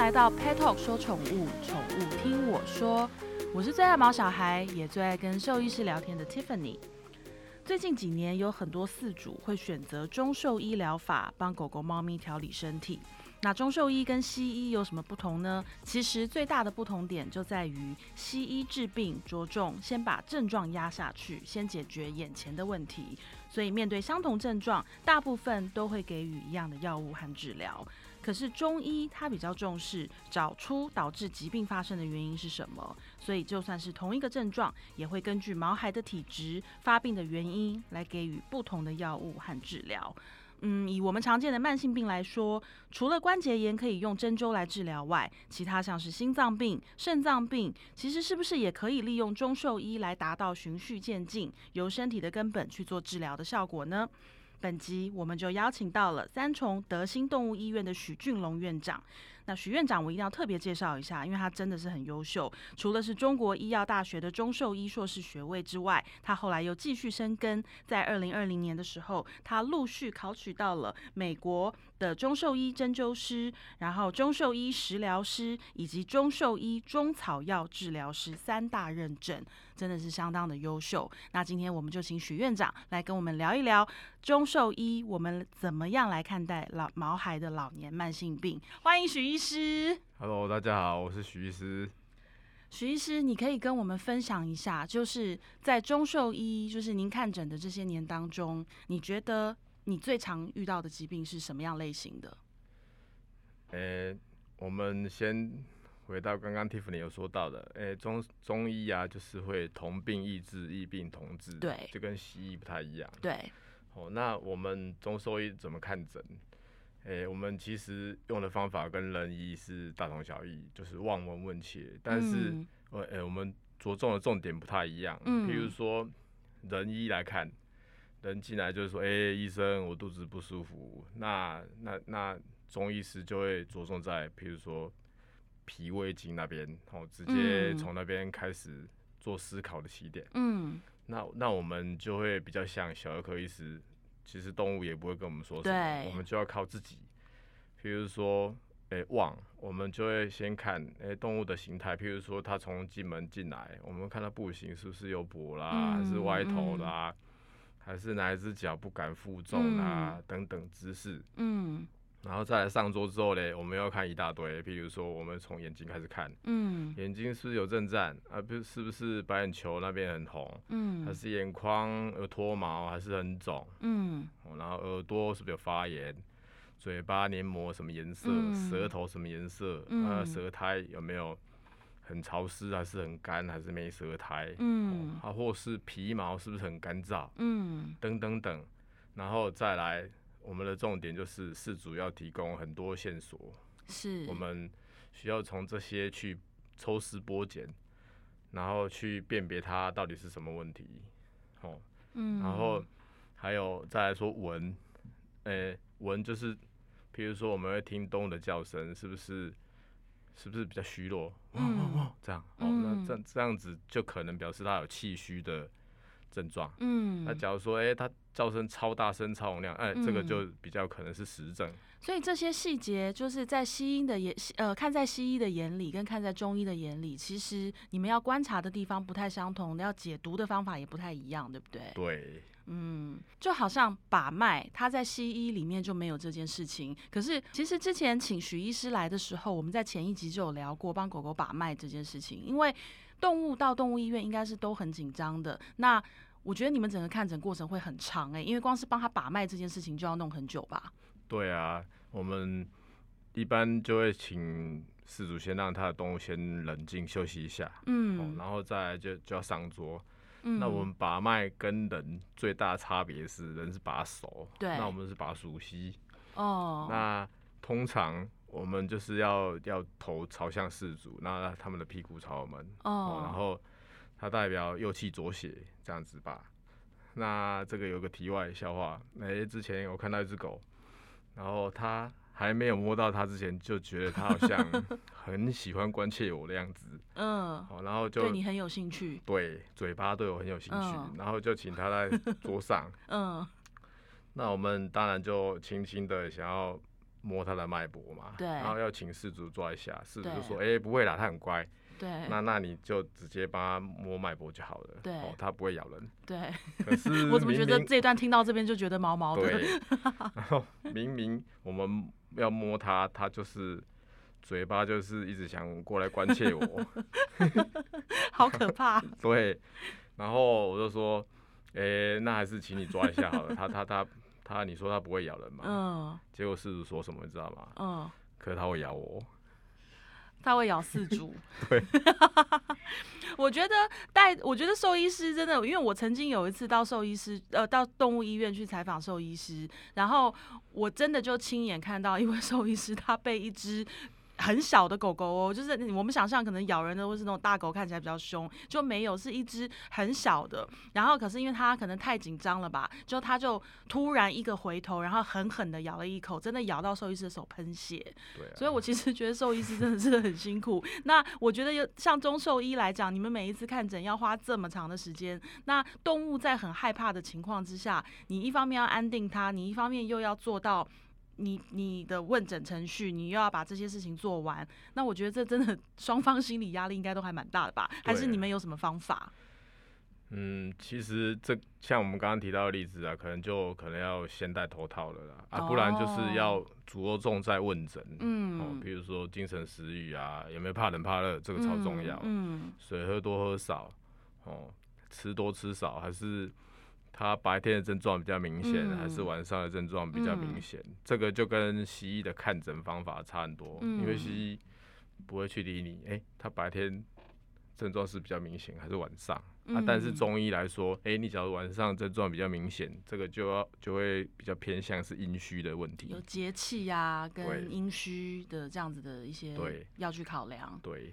来到 Pet Talk 说宠物，宠物听我说。我是最爱毛小孩，也最爱跟兽医师聊天的 Tiffany。最近几年，有很多饲主会选择中兽医疗法帮狗狗、猫咪调理身体。那中兽医跟西医有什么不同呢？其实最大的不同点就在于，西医治病着重先把症状压下去，先解决眼前的问题。所以面对相同症状，大部分都会给予一样的药物和治疗。可是中医它比较重视找出导致疾病发生的原因是什么，所以就算是同一个症状，也会根据毛孩的体质、发病的原因来给予不同的药物和治疗。嗯，以我们常见的慢性病来说，除了关节炎可以用针灸来治疗外，其他像是心脏病、肾脏病，其实是不是也可以利用中兽医来达到循序渐进，由身体的根本去做治疗的效果呢？本集我们就邀请到了三重德兴动物医院的许俊龙院长。那许院长，我一定要特别介绍一下，因为他真的是很优秀。除了是中国医药大学的中兽医硕士学位之外，他后来又继续深耕。在二零二零年的时候，他陆续考取到了美国的中兽医针灸师，然后中兽医食疗师以及中兽医中草药治疗师三大认证，真的是相当的优秀。那今天我们就请许院长来跟我们聊一聊中兽医，我们怎么样来看待老毛孩的老年慢性病？欢迎许医。师，Hello，大家好，我是许医师。许医师，你可以跟我们分享一下，就是在中兽医，就是您看诊的这些年当中，你觉得你最常遇到的疾病是什么样类型的？呃，我们先回到刚刚 Tiffany 有说到的，诶，中中医啊，就是会同病异治，异病同治，对，就跟西医不太一样，对。哦，那我们中兽医怎么看诊？诶，我们其实用的方法跟人医是大同小异，就是望闻问切。但是，呃，诶，我们着重的重点不太一样。嗯。比如说，人医来看，人进来就是说，诶，医生，我肚子不舒服。那、那、那中医师就会着重在，比如说脾胃经那边，哦，直接从那边开始做思考的起点。嗯。那、那我们就会比较像小儿科医师。其实动物也不会跟我们说什么，我们就要靠自己。譬如说，诶，望，我们就会先看诶动物的形态。譬如说，它从进门进来，我们看它步行是不是有跛啦，还是歪头啦，还是哪一只脚不敢负重啊，等等姿势。嗯。然后再来上桌之后嘞，我们要看一大堆，譬如说我们从眼睛开始看，嗯，眼睛是不是有震颤啊？不是不是白眼球那边很红，嗯，还是眼眶有脱毛，还是很肿，嗯，然后耳朵是不是有发炎？嘴巴黏膜什么颜色？舌头什么颜色？啊，舌苔有没有很潮湿，还是很干，还是没舌苔？嗯，啊，或是皮毛是不是很干燥？嗯，等等等，然后再来。我们的重点就是事主要提供很多线索，是。我们需要从这些去抽丝剥茧，然后去辨别它到底是什么问题，哦，嗯，然后还有再来说闻，诶，闻就是，比如说我们会听动物的叫声，是不是是不是比较虚弱，汪汪汪这样，哦，那这这样子就可能表示它有气虚的症状，嗯，那假如说，诶，它叫声超大声、超洪亮，哎，这个就比较可能是实症。所以这些细节就是在西医的眼，呃，看在西医的眼里，跟看在中医的眼里，其实你们要观察的地方不太相同，要解读的方法也不太一样，对不对？对，嗯，就好像把脉，他在西医里面就没有这件事情。可是其实之前请徐医师来的时候，我们在前一集就有聊过帮狗狗把脉这件事情，因为动物到动物医院应该是都很紧张的。那我觉得你们整个看诊过程会很长哎，因为光是帮他把脉这件事情就要弄很久吧？对啊，我们一般就会请事主先让他的动物先冷静休息一下，嗯，然后再就就要上桌。嗯，那我们把脉跟人最大差别是，人是把手，对，那我们是把熟悉。哦，那通常我们就是要要头朝向事主，那他们的屁股朝我们，哦，然后。它代表右气左血这样子吧。那这个有个题外笑话，哎，之前我看到一只狗，然后它还没有摸到它之前，就觉得它好像 很喜欢关切我的样子。嗯。哦，然后就对你很有兴趣。对，嘴巴对我很有兴趣，然后就请它在桌上。嗯。那我们当然就轻轻的想要摸它的脉搏嘛，对，然后要请事主抓一下，事主就说，哎，不会啦，它很乖。对，那那你就直接帮他摸脉搏就好了。对，哦，他不会咬人。对。可是 我怎么觉得这一段听到这边就觉得毛毛的？对。然后明明我们要摸它，它就是嘴巴就是一直想过来关切我。好可怕。对。然后我就说，哎，那还是请你抓一下好了。他他他他，你说他不会咬人吗？嗯。结果事主说什么你知道吗？嗯。可是他会咬我。他会咬四株，对。我觉得带，我觉得兽医师真的，因为我曾经有一次到兽医师，呃，到动物医院去采访兽医师，然后我真的就亲眼看到一位兽医师，他被一只。很小的狗狗哦，就是我们想象可能咬人的，或是那种大狗看起来比较凶，就没有是一只很小的。然后可是因为它可能太紧张了吧，就它就突然一个回头，然后狠狠的咬了一口，真的咬到兽医师的手喷血。对，所以我其实觉得兽医师真的是很辛苦。那我觉得有像中兽医来讲，你们每一次看诊要花这么长的时间，那动物在很害怕的情况之下，你一方面要安定它，你一方面又要做到。你你的问诊程序，你又要把这些事情做完，那我觉得这真的 双方心理压力应该都还蛮大的吧？还是你们有什么方法？嗯，其实这像我们刚刚提到的例子啊，可能就可能要先戴头套了啦，啊，不然就是要着重在问诊，嗯，哦，比如说精神食欲啊，有没有怕冷怕热，这个超重要，嗯，水喝多喝少，哦，吃多吃少还是。他白天的症状比较明显，还是晚上的症状比较明显？这个就跟西医的看诊方法差很多，因为西医不会去理你，哎，他白天症状是比较明显，还是晚上？啊，但是中医来说，哎，你假如晚上症状比较明显，这个就要就会比较偏向是阴虚的问题，有节气呀，跟阴虚的这样子的一些对要去考量，对，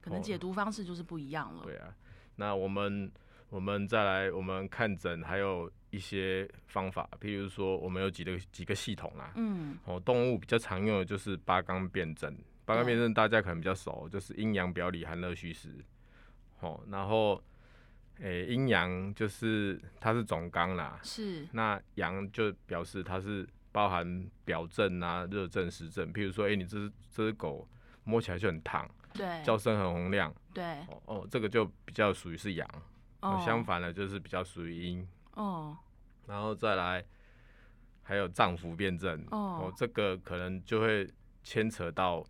可能解读方式就是不一样了。对啊，那我们。我们再来，我们看诊还有一些方法，譬如说，我们有几个几个系统啦。嗯。哦，动物比较常用的就是八纲辨证，八纲辨证大家可能比较熟，就是阴阳表里寒热虚实。哦，然后，诶，阴阳就是它是总纲啦。是。那阳就表示它是包含表证啊、热症、实症。譬如说，哎，你这只这只狗摸起来就很烫，对，叫声很洪亮，对。哦哦，这个就比较属于是阳。相反的，就是比较属于阴哦，然后再来还有脏腑辩证哦，这个可能就会牵扯到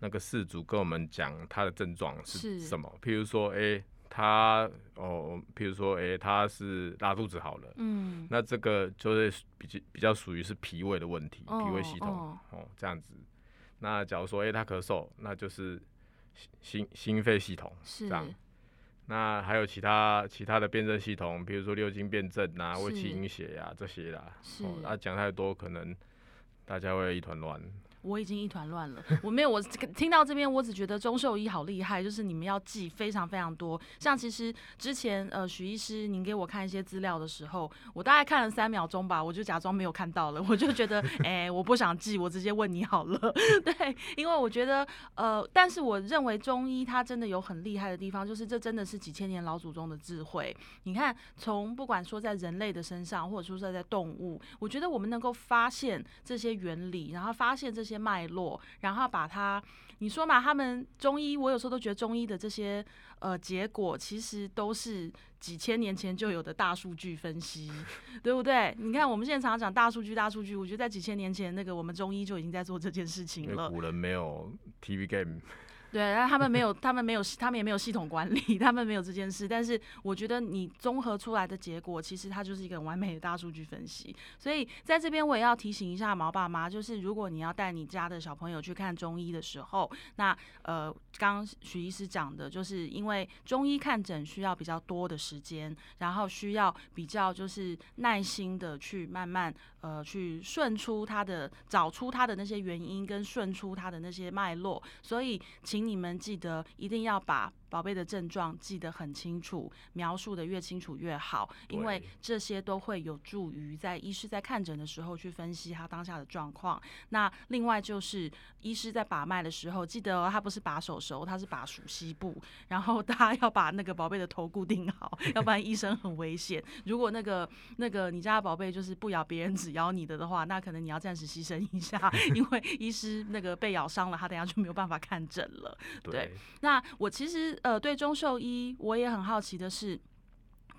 那个事主跟我们讲他的症状是什么，譬如说，哎，他哦，譬如说，哎，他是拉肚子好了，嗯，那这个就是比较比较属于是脾胃的问题，脾胃系统哦这样子。那假如说，哎，他咳嗽，那就是心心肺系统这样。那还有其他其他的辨证系统，比如说六经辨证啊、胃气阴血呀这些啦。是。啊，讲太多可能大家会一团乱。我已经一团乱了，我没有，我听到这边，我只觉得中兽医好厉害，就是你们要记非常非常多。像其实之前呃许医师您给我看一些资料的时候，我大概看了三秒钟吧，我就假装没有看到了，我就觉得哎我不想记，我直接问你好了。对，因为我觉得呃，但是我认为中医它真的有很厉害的地方，就是这真的是几千年老祖宗的智慧。你看，从不管说在人类的身上，或者说在动物，我觉得我们能够发现这些原理，然后发现这些。脉络，然后把它，你说嘛？他们中医，我有时候都觉得中医的这些呃结果，其实都是几千年前就有的大数据分析，对不对？你看我们现在常常讲大数据，大数据，我觉得在几千年前，那个我们中医就已经在做这件事情了。古人没有 TV game。对，然后他们没有，他们没有，他们也没有系统管理，他们没有这件事。但是我觉得你综合出来的结果，其实它就是一个完美的大数据分析。所以在这边我也要提醒一下毛爸妈，就是如果你要带你家的小朋友去看中医的时候，那呃，刚许医师讲的，就是因为中医看诊需要比较多的时间，然后需要比较就是耐心的去慢慢呃去顺出他的找出他的那些原因，跟顺出他的那些脉络。所以请。你们记得一定要把宝贝的症状记得很清楚，描述的越清楚越好，因为这些都会有助于在医师在看诊的时候去分析他当下的状况。那另外就是医师在把脉的时候，记得、哦、他不是把手手，他是把属膝部，然后大家要把那个宝贝的头固定好，要不然医生很危险。如果那个那个你家的宝贝就是不咬别人，只咬你的的话，那可能你要暂时牺牲一下，因为医师那个被咬伤了，他等下就没有办法看诊了。对那我其实呃对中兽医我也很好奇的是，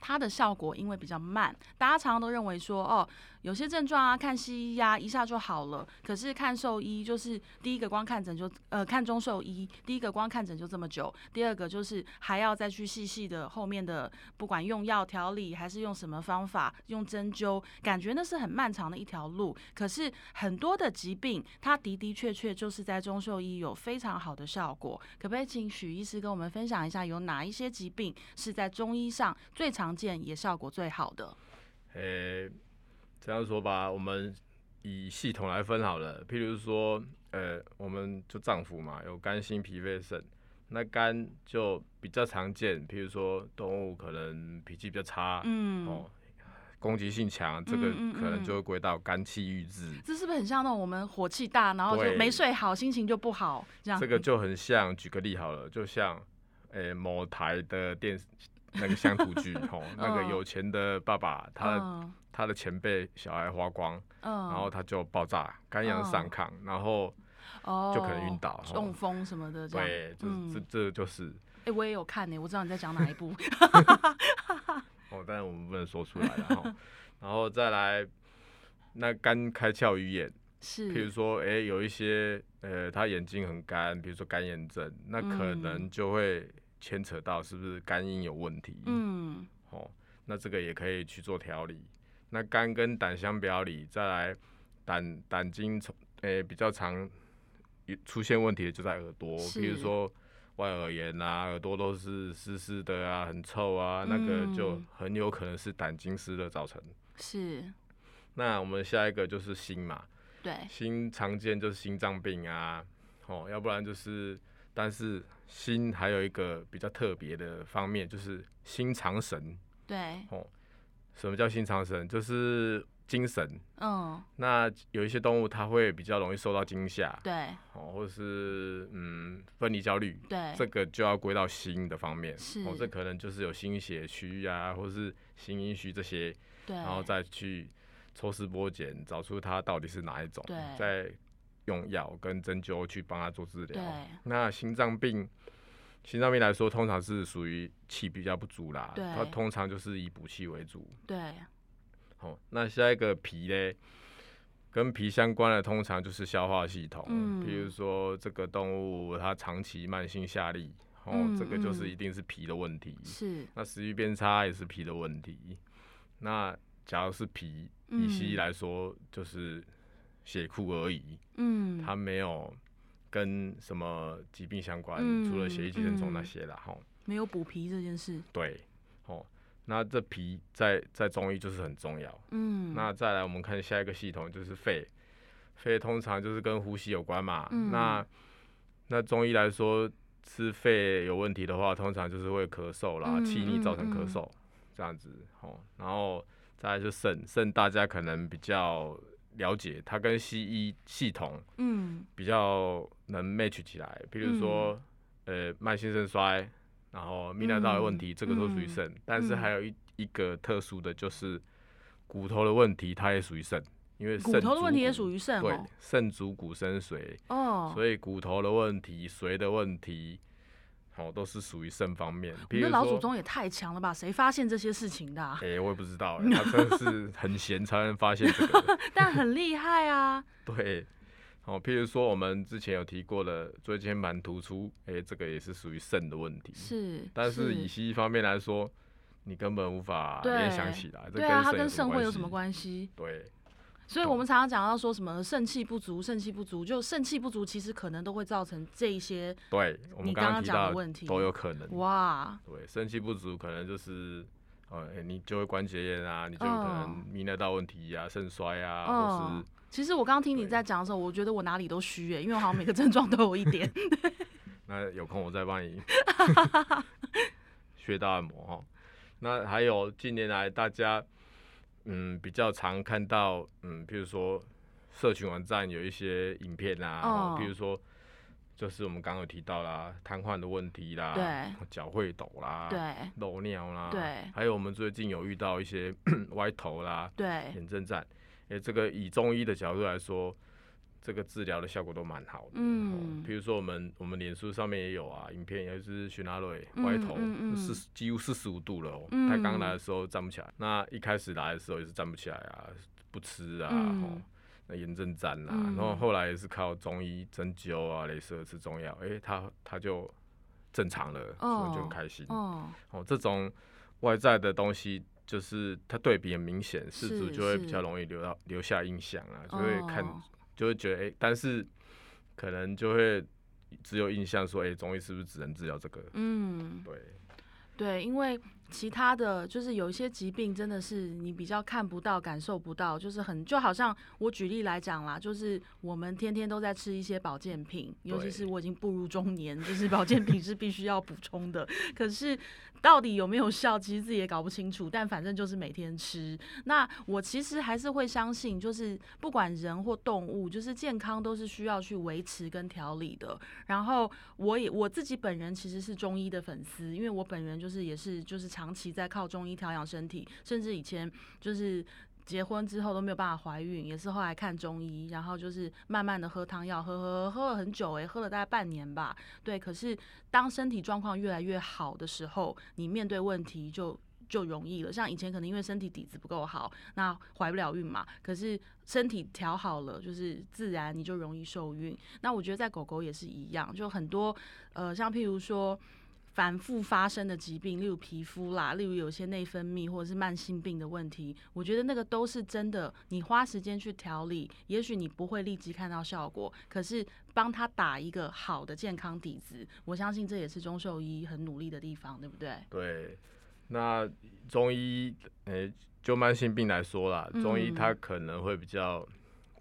它的效果因为比较慢，大家常常都认为说哦。有些症状啊，看西医呀、一下就好了。可是看兽医就是第一个光看诊就呃看中兽医，第一个光看诊就这么久，第二个就是还要再去细细的后面的，不管用药调理还是用什么方法，用针灸，感觉那是很漫长的一条路。可是很多的疾病，它的的确确就是在中兽医有非常好的效果。可不可以请许医师跟我们分享一下，有哪一些疾病是在中医上最常见也效果最好的？诶、这样说吧，我们以系统来分好了。譬如说，呃，我们就脏腑嘛，有肝、心、脾、肺、肾。那肝就比较常见，譬如说动物可能脾气比较差，嗯，哦，攻击性强，这个可能就会归到肝气郁滞。这是不是很像那种我们火气大，然后就对没睡好，心情就不好这样？这个就很像，举个例好了，就像，诶、某台的电视那个乡土剧，吼，那个嗯有钱的爸爸，他、嗯他的钱被小孩花光，嗯，然后他就爆炸，肝阳上亢，然后哦就可能晕倒中风什么的这样。对，这嗯这这就是哎、我也有看呢、我知道你在讲哪一部。哦，但是我们不能说出来了哈。然后再来，那肝开窍于眼，是，譬如说，哎、有一些呃，他眼睛很干，比如说干眼症，那可能嗯就会牵扯到是不是肝阴有问题。嗯哦，那这个也可以去做调理。那肝跟胆相表里，再来胆胆经从诶、比较常有出现问题的就在耳朵，是比如说外耳炎啊，耳朵都是湿湿的啊，很臭啊，那个就嗯很有可能是胆经湿热造成。是，那我们下一个就是心嘛，对，心常见就是心脏病啊，哦，要不然就是，但是心还有一个比较特别的方面，就是心藏神。对，哦什么叫心藏神？就是精神。嗯，那有一些动物它会比较容易受到惊吓，对哦，或者是嗯分离焦虑，对，这个就要归到心的方面。是哦，这可能就是有心血虚啊，或是心阴虚这些，对，然后再去抽丝剥茧，找出它到底是哪一种对，再用药跟针灸去帮他做治疗。对，那心脏病，心脏病来说，通常是属于气比较不足啦，对它通常就是以补气为主。对，好，那下一个脾嘞，跟脾相关的通常就是消化系统，嗯比如说这个动物它长期慢性下痢，哦，嗯这个就是嗯一定是脾的问题。是，那食欲变差也是脾的问题。那假如是脾，以西医嗯来说就是血库而已，嗯，它没有跟什么疾病相关，嗯除了血液寄生虫那嗯些啦，哈、没有补脾这件事，对，哦，那这脾在在中医就是很重要。嗯，那再来，我们看下一个系统就是肺，肺通常就是跟呼吸有关嘛。嗯那那中医来说，是肺有问题的话，通常就是会咳嗽啦，嗯气逆造成咳嗽、这样子。哦，然后再来就肾，肾大家可能比较了解，它跟西医系统嗯比较能 match 起来。比如说，呃，慢性肾衰，然后泌尿道的问题，这个都属于嗯肾。但是嗯还有一一个特殊的就是骨头的问题，它也属于肾，因为骨肾头的问题也属于肾对哦，，肾主骨生髓，哦，所以骨头的问题、髓的问题，哦，都是属于肾方面。我们的老祖宗也太强了吧？谁发现这些事情的啊、哎、我也不知道、欸，他真的是很闲才能发现这个。但很厉害啊！对，哦，譬如说我们之前有提过的椎间盘突出，哎、这个也是属于肾的问题。是，但是以西医方面来说，你根本无法联想起来，这对啊，它跟肾会有什么？关系？对，所以我们常常讲到说什么肾气不足，肾气不足，就肾气不足，其实可能都会造成这一些对，我们你刚刚讲的问题都有可能。哇，对，肾气不足可能就是，呃，欸你就会关节炎啊，你就可能嗯泌尿道问题啊、肾衰啊，或嗯是，其实我刚刚听你在讲的时候，我觉得我哪里都虚耶，因为我好像每个症状都有一点。那 那有空我再帮你 穴道按摩哈。那还有近年来大家嗯比较常看到嗯，比如说社群网站有一些影片啊，比如说就是我们刚刚有提到啦，瘫痪的问题啦，对，脚会抖啦，对，漏尿啦，对，还有我们最近有遇到一些 歪头啦，对，眼震颤，诶，这个以中医的角度来说。这个治疗的效果都蛮好的，嗯，比如说我们我们脸书上面也有啊，影片也是徐纳瑞歪头四几乎四十五度了，他刚来的时候站不起来，那一开始来的时候也是站不起来啊，不吃啊，那炎症战啊，然后后来也是靠中医针灸啊、镭射吃中药，哎，他他就正常了，所以就很开心。哦，这种外在的东西就是它对比很明显，事主就会比较容易留到留下印象啊，就会看。就会觉得哎，但是可能就会只有印象说，哎，中医是不是只能治疗这个？嗯，对，对，因为。其他的就是有一些疾病，真的是你比较看不到、感受不到，就是很就好像我举例来讲啦，就是我们天天都在吃一些保健品，尤其是我已经步入中年，就是保健品是必须要补充的。可是到底有没有效，其实自己也搞不清楚。但反正就是每天吃。那我其实还是会相信，就是不管人或动物，就是健康都是需要去维持跟调理的。然后我也我自己本人其实是中医的粉丝，因为我本人就是也是就是。长期在靠中医调养身体，甚至以前就是结婚之后都没有办法怀孕，也是后来看中医，然后就是慢慢的喝汤药，喝喝喝了很久，诶，喝了大概半年吧。对，可是当身体状况越来越好的时候，你面对问题就就容易了。像以前可能因为身体底子不够好，那怀不了孕嘛。可是身体调好了，就是自然你就容易受孕。那我觉得在狗狗也是一样，就很多呃，像譬如说。反复发生的疾病，例如皮肤啦，例如有些内分泌或者是慢性病的问题，我觉得那个都是真的。你花时间去调理，也许你不会立即看到效果，可是帮他打一个好的健康底子，我相信这也是中兽医很努力的地方，对不对？对，那中医，诶，就慢性病来说啦，中医它可能会比较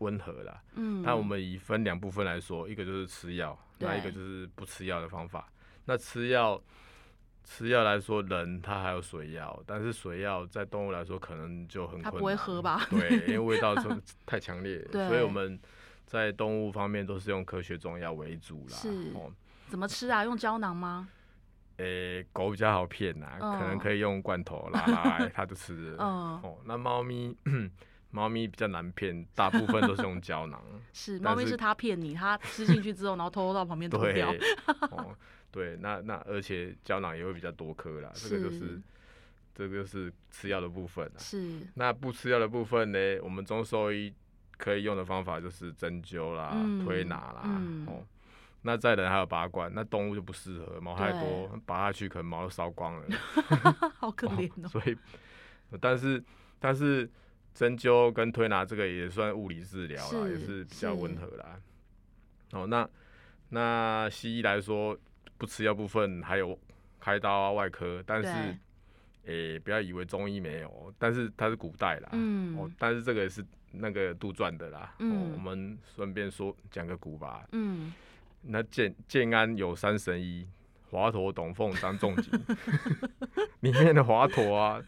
温和啦。嗯。那我们以分两部分来说，一个就是吃药，那一个就是不吃药的方法。那吃药，吃药来说，人他还有水药，但是水药在动物来说可能就很困难。不会喝吧？对，因为味道 太强烈，所以我们在动物方面都是用科学中药为主啦。是。哦怎么吃啊？用胶囊吗？诶，狗比较好骗呐，可能可以用罐头拉拉，它就吃。嗯。哦，那猫咪，猫咪比较难骗，大部分都是用胶囊。是，猫咪是它骗你，它吃进去之后，然后偷偷到旁边吐掉。哦。对，那那而且胶囊也会比较多颗啦，这个就是这个就是吃药的部分啦。是。那不吃药的部分呢？我们中兽医可以用的方法就是针灸啦、推拿啦。哦。那再人还有拔罐，那动物就不适合，毛太多，拔下去可能毛都烧光了。好可怜哦。所以，但是但是针灸跟推拿这个也算物理治疗啦，也是比较温和啦。哦，那那西医来说。不吃药部分还有开刀啊外科，但是诶不要以为中医没有，但是它是古代啦，嗯，哦，但是这个是那个杜撰的啦，嗯，我们顺便说讲个古吧，嗯，那建建安有三神医，华佗、董奉、张仲景，里面的华佗啊，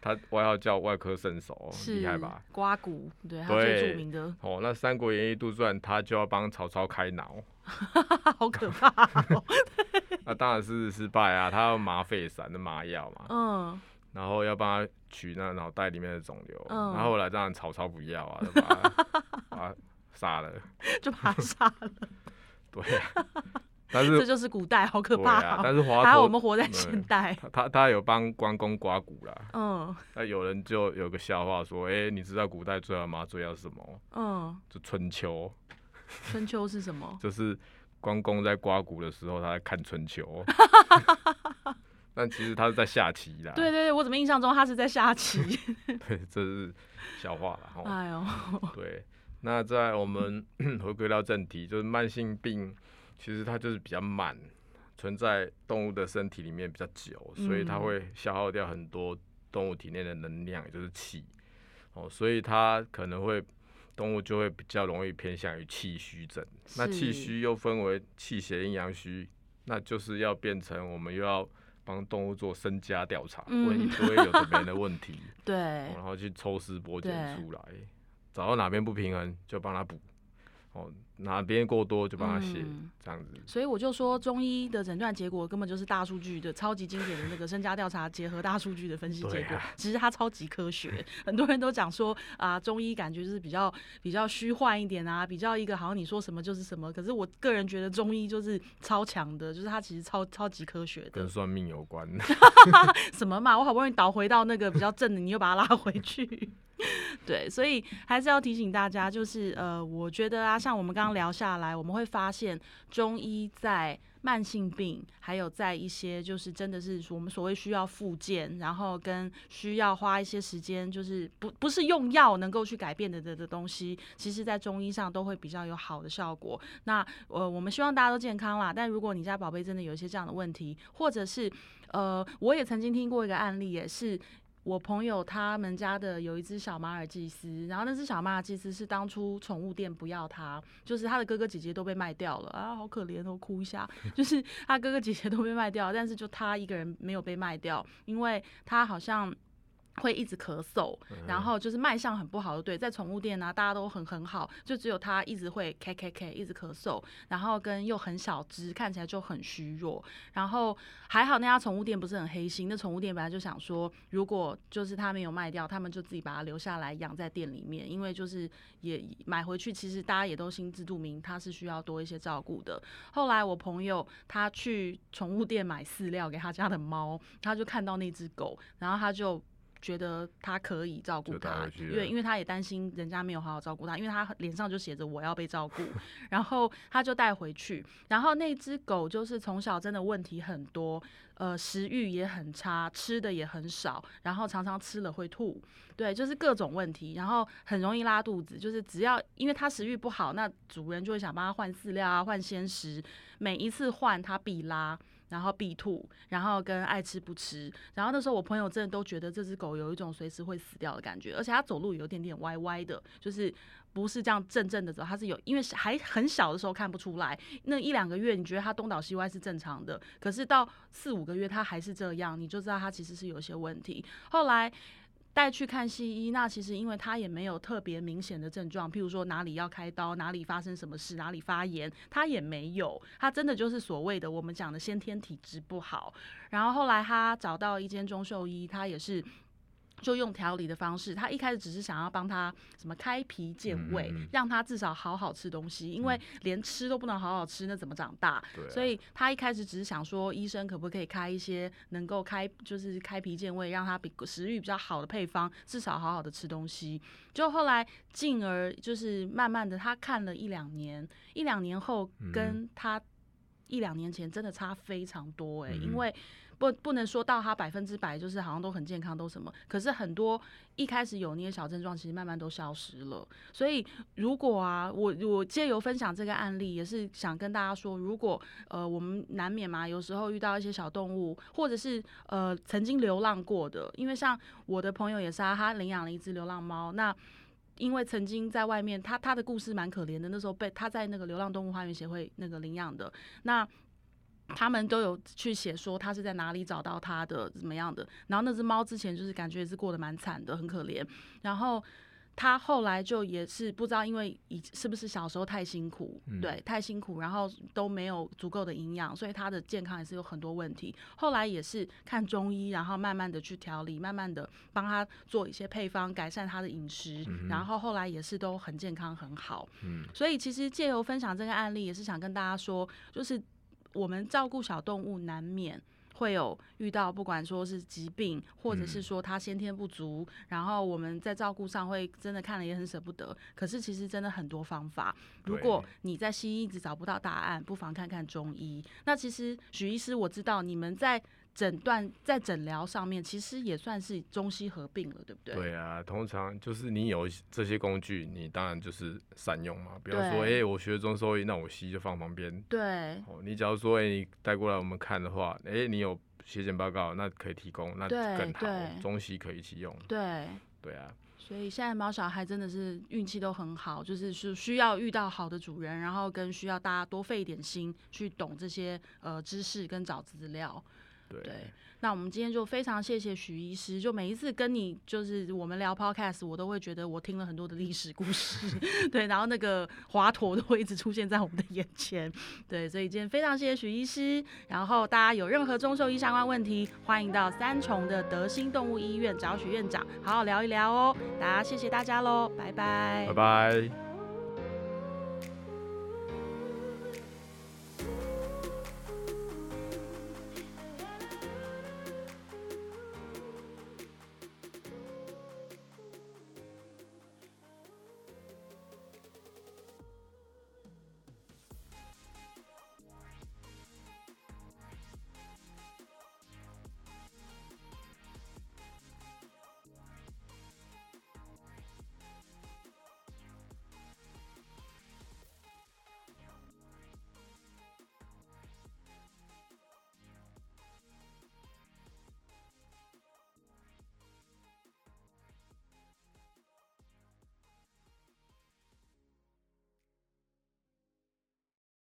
他外号叫外科圣手，厉害吧？刮骨，对，最著名的。哦，那《三国演义》杜撰，他就要帮曹操开脑。好可怕！那当然是失败啊！他要麻沸散的麻药嘛，嗯，然后要帮他取那脑袋里面的肿瘤，然后后来当然曹操不要啊，就把他 杀了，就把他杀了。对，但是这就是古代，好可怕啊。但是华佗，我们活在现代。他他有帮关公刮骨啦，嗯，那有人就有个笑话说，哎，你知道古代最好麻醉药是什么？嗯，就春秋。春秋是什么？就是关公在刮骨的时候，他在看春秋。但其实他是在下棋啦。对对对，我怎么印象中他是在下棋？对，这是笑话了。哎呦，对。那在我们 回归到正题，就是慢性病，其实它就是比较慢，存在动物的身体里面比较久，所以它会消耗掉很多动物体内的能量，也就是气。哦，所以它可能会。动物就会比较容易偏向于气虚症，那气虚又分为气血阴阳虚那就是要变成我们又要帮动物做身家调查，问一堆有的没的问题，对，然后去抽丝剥茧出来，找到哪边不平衡就帮他补。哦，哪边过多就帮他写，这样子。所以我就说，中医的诊断结果根本就是大数据的超级经典的那个身家调查，结合大数据的分析结果。其实它超级科学。很多人都讲说啊，中医感觉就是比较比较虚幻一点啊，比较一个好像你说什么就是什么。可是我个人觉得中医就是超强的，就是它其实超超级科学的。跟算命有关？什么嘛？我好不容易倒回到那个比较正的，你又把它拉回去。对，所以还是要提醒大家，就是呃，我觉得啊，像我们刚刚聊下来，我们会发现中医在慢性病，还有在一些就是真的是我们所谓需要复健，然后跟需要花一些时间，就是不不是用药能够去改变的的的东西，其实在中医上都会比较有好的效果。那呃，我们希望大家都健康啦。但如果你家宝贝真的有一些这样的问题，或者是呃，我也曾经听过一个案例，也是。我朋友他们家的有一只小马尔济斯，然后那只小马尔济斯是当初宠物店不要它，就是他的哥哥姐姐都被卖掉了啊，好可怜哦，哭一下，就是他哥哥姐姐都被卖掉，但是就他一个人没有被卖掉，因为他好像。会一直咳嗽，然后就是卖相很不好的，对，在宠物店呢，大家都很很好，就只有他一直会 k k k 一直咳嗽，然后跟又很小只，看起来就很虚弱。然后还好那家宠物店不是很黑心，那宠物店本来就想说，如果就是他没有卖掉，他们就自己把它留下来养在店里面，因为就是也买回去，其实大家也都心知肚明，它是需要多一些照顾的。后来我朋友他去宠物店买饲料给他家的猫，他就看到那只狗，然后他就。觉得他可以照顾他，因为因为他也担心人家没有好好照顾他，因为他脸上就写着我要被照顾，然后他就带回去，然后那只狗就是从小真的问题很多，呃，食欲也很差，吃的也很少，然后常常吃了会吐，对，就是各种问题，然后很容易拉肚子，就是只要因为它食欲不好，那主人就会想帮他换饲料啊，换鲜食，每一次换它必拉。然后必吐，然后跟爱吃不吃，然后那时候我朋友真的都觉得这只狗有一种随时会死掉的感觉，而且它走路有点点歪歪的，就是不是这样正正的走，它是有，因为还很小的时候看不出来，那一两个月你觉得它东倒西歪是正常的，可是到四五个月它还是这样，你就知道它其实是有些问题。后来。带去看西医，那其实因为他也没有特别明显的症状，譬如说哪里要开刀，哪里发生什么事，哪里发炎，他也没有，他真的就是所谓的我们讲的先天体质不好。然后后来他找到一间中兽医，他也是。就用调理的方式，他一开始只是想要帮他什么开脾健胃，让他至少好好吃东西，因为连吃都不能好好吃，那怎么长大？所以他一开始只是想说，医生可不可以开一些能够开就是开脾健胃，让他比食欲比较好的配方，至少好好的吃东西。就后来进而就是慢慢的，他看了一两年，一两年后跟他一两年前真的差非常多哎，因为。不不能说到它百分之百就是好像都很健康都什么，可是很多一开始有那些小症状，其实慢慢都消失了。所以如果啊，我我借由分享这个案例，也是想跟大家说，如果呃我们难免嘛，有时候遇到一些小动物，或者是呃曾经流浪过的，因为像我的朋友也是啊，他领养了一只流浪猫，那因为曾经在外面，他他的故事蛮可怜的，那时候被他在那个流浪动物花园协会那个领养的那。他们都有去写说他是在哪里找到他的怎么样的，然后那只猫之前就是感觉也是过得蛮惨的，很可怜。然后他后来就也是不知道，因为以是不是小时候太辛苦，对，太辛苦，然后都没有足够的营养，所以他的健康也是有很多问题。后来也是看中医，然后慢慢的去调理，慢慢的帮他做一些配方，改善他的饮食，然后后来也是都很健康很好。嗯，所以其实借由分享这个案例，也是想跟大家说，就是。我们照顾小动物，难免会有遇到，不管说是疾病，或者是说它先天不足，然后我们在照顾上会真的看了也很舍不得。可是其实真的很多方法，如果你在西医一直找不到答案，不妨看看中医。那其实许医师，我知道你们在。诊断在诊疗上面，其实也算是中西合并了，对不对？对啊，通常就是你有这些工具，你当然就是善用嘛。比方说，哎，我学中兽医，那我西就放旁边。对。哦，你假如说，哎，你带过来我们看的话，哎，你有血检报告，那可以提供，那更好。中西可以一起用。对。对啊。所以现在毛小孩真的是运气都很好，就是是需要遇到好的主人，然后跟需要大家多费一点心去懂这些呃知识跟找资料。对。那我们今天就非常谢谢许医师，就每一次跟你就是我们聊 podcast，我都会觉得我听了很多的历史故事，对，然后那个华佗都会一直出现在我们的眼前，对，所以今天非常谢谢许医师，然后大家有任何中兽医相关问题，欢迎到三重的德心动物医院找许院长好好聊一聊哦，大家谢谢大家喽，拜拜，拜拜。